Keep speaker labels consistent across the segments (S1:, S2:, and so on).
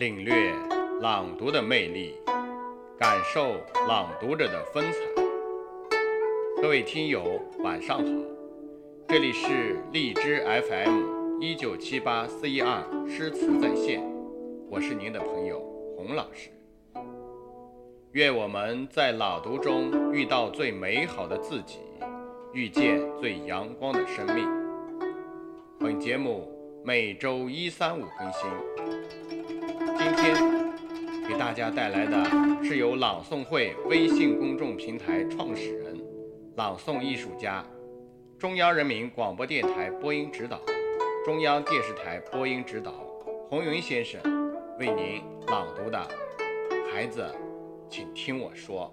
S1: 领略朗读的魅力，感受朗读者的风采。各位听友，晚上好，这里是荔枝 FM 一九七八四一二诗词在线，我是您的朋友洪老师。愿我们在朗读中遇到最美好的自己，遇见最阳光的生命。本节目每周一、三、五更新。今天给大家带来的是由朗诵会微信公众平台创始人、朗诵艺术家、中央人民广播电台播音指导、中央电视台播音指导洪云先生为您朗读的《孩子》。请听我说，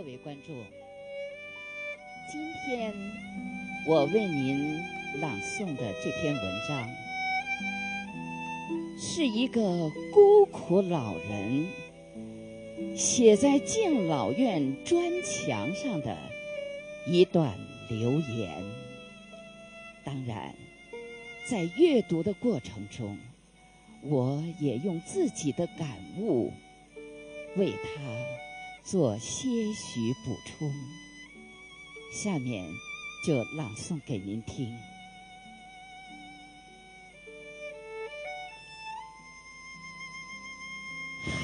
S2: 各位观众，今天我为您朗诵的这篇文章。是一个孤苦老人写在敬老院砖墙上的一段留言。当然，在阅读的过程中，我也用自己的感悟为他做些许补充。下面就朗诵给您听。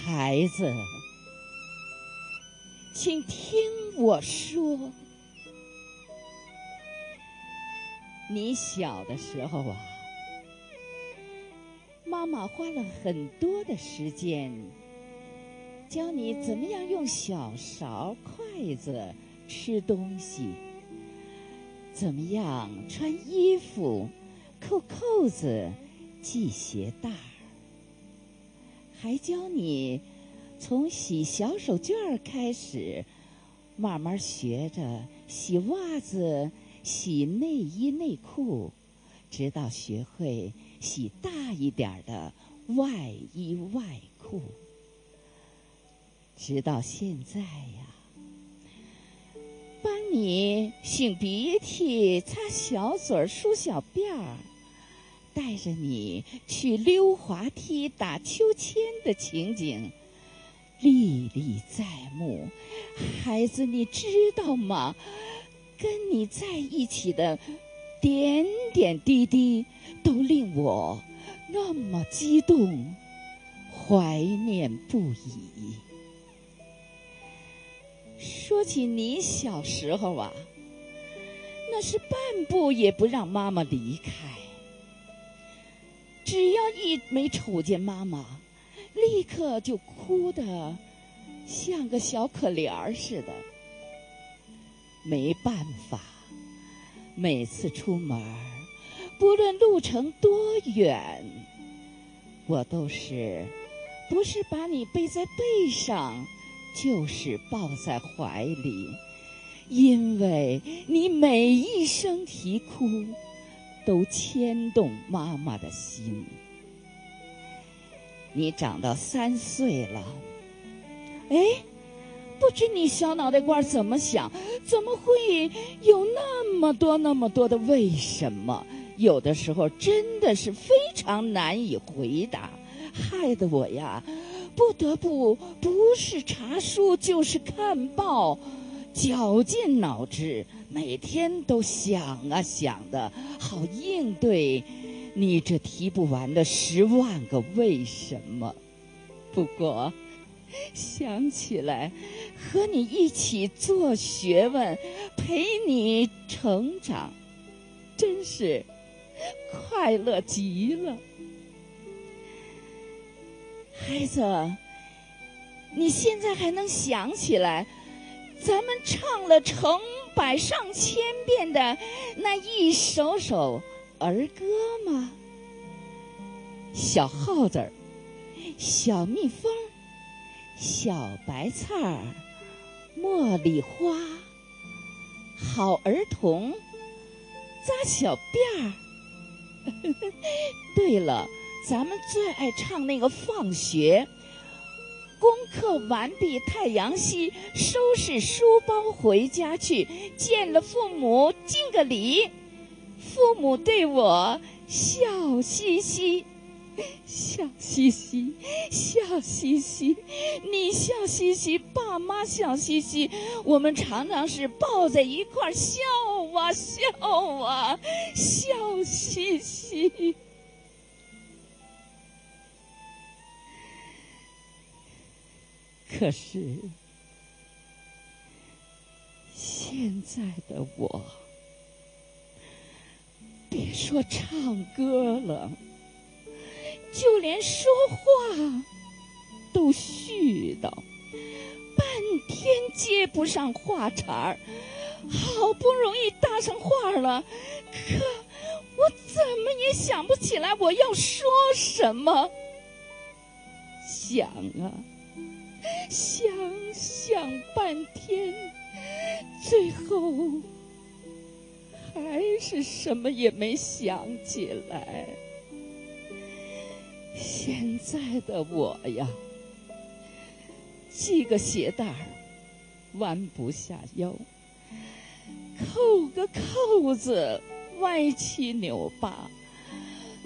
S2: 孩子，请听我说。你小的时候啊，妈妈花了很多的时间教你怎么样用小勺、筷子吃东西，怎么样穿衣服、扣扣子、系鞋带儿。还教你从洗小手绢儿开始，慢慢学着洗袜子、洗内衣内裤，直到学会洗大一点的外衣外裤。直到现在呀，帮你擤鼻涕、擦小嘴儿、梳小辫儿。带着你去溜滑梯、打秋千的情景历历在目，孩子，你知道吗？跟你在一起的点点滴滴都令我那么激动，怀念不已。说起你小时候啊，那是半步也不让妈妈离开。只要一没瞅见妈妈，立刻就哭得像个小可怜儿似的。没办法，每次出门不论路程多远，我都是不是把你背在背上，就是抱在怀里，因为你每一声啼哭。都牵动妈妈的心。你长到三岁了，哎，不知你小脑袋瓜怎么想？怎么会有那么多那么多的为什么？有的时候真的是非常难以回答，害得我呀，不得不不是查书就是看报。绞尽脑汁，每天都想啊想的，好应对你这提不完的十万个为什么。不过想起来和你一起做学问，陪你成长，真是快乐极了。孩子，你现在还能想起来？咱们唱了成百上千遍的那一首首儿歌吗？小耗子儿、小蜜蜂、小白菜儿、茉莉花，好儿童扎小辫儿，对了，咱们最爱唱那个放学。功课完毕，太阳西，收拾书包回家去，见了父母敬个礼，父母对我笑嘻嘻，笑嘻嘻，笑嘻嘻，你笑嘻嘻，爸妈笑嘻嘻，我们常常是抱在一块儿笑啊笑啊，笑嘻嘻。可是，现在的我，别说唱歌了，就连说话都絮叨，半天接不上话茬儿。好不容易搭上话了，可我怎么也想不起来我要说什么。想啊。想想半天，最后还是什么也没想起来。现在的我呀，系个鞋带儿弯不下腰，扣个扣子歪七扭八，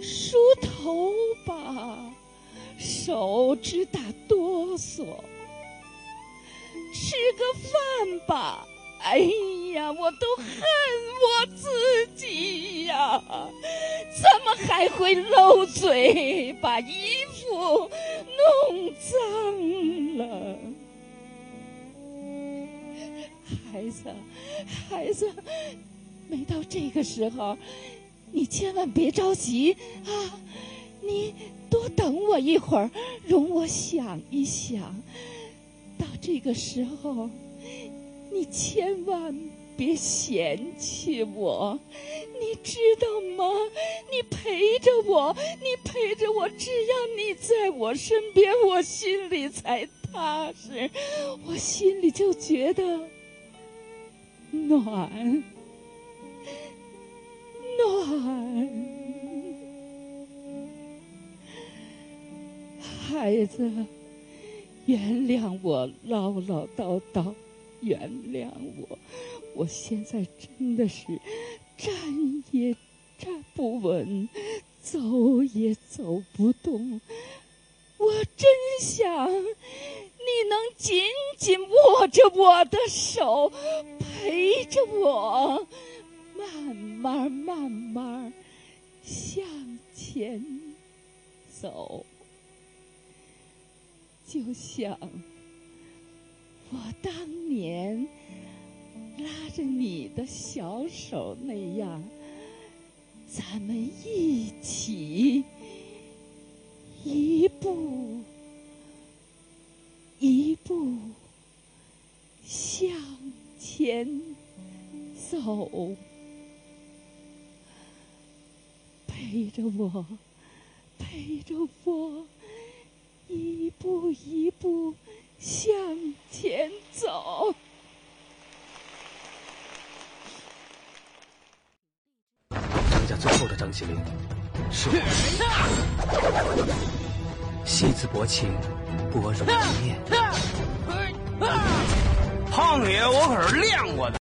S2: 梳头吧。手直打哆嗦，吃个饭吧，哎呀，我都恨我自己呀！怎么还会漏嘴，把衣服弄脏了？孩子，孩子，没到这个时候，你千万别着急啊！你。多等我一会儿，容我想一想。这个时候，你千万别嫌弃我，你知道吗？你陪着我，你陪着我，只要你在我身边，我心里才踏实，我心里就觉得暖暖。孩子，原谅我唠唠叨叨，原谅我，我现在真的是站也站不稳，走也走不动。我真想你能紧紧握着我的手，陪着我，慢慢慢慢向前走。就像我当年拉着你的小手那样，咱们一起一步一步向前走，陪着我，陪着我。一步一步向前走。
S3: 张家最后的张起灵是我。戏子薄情，薄如一面。
S4: 胖爷，我可是练过的。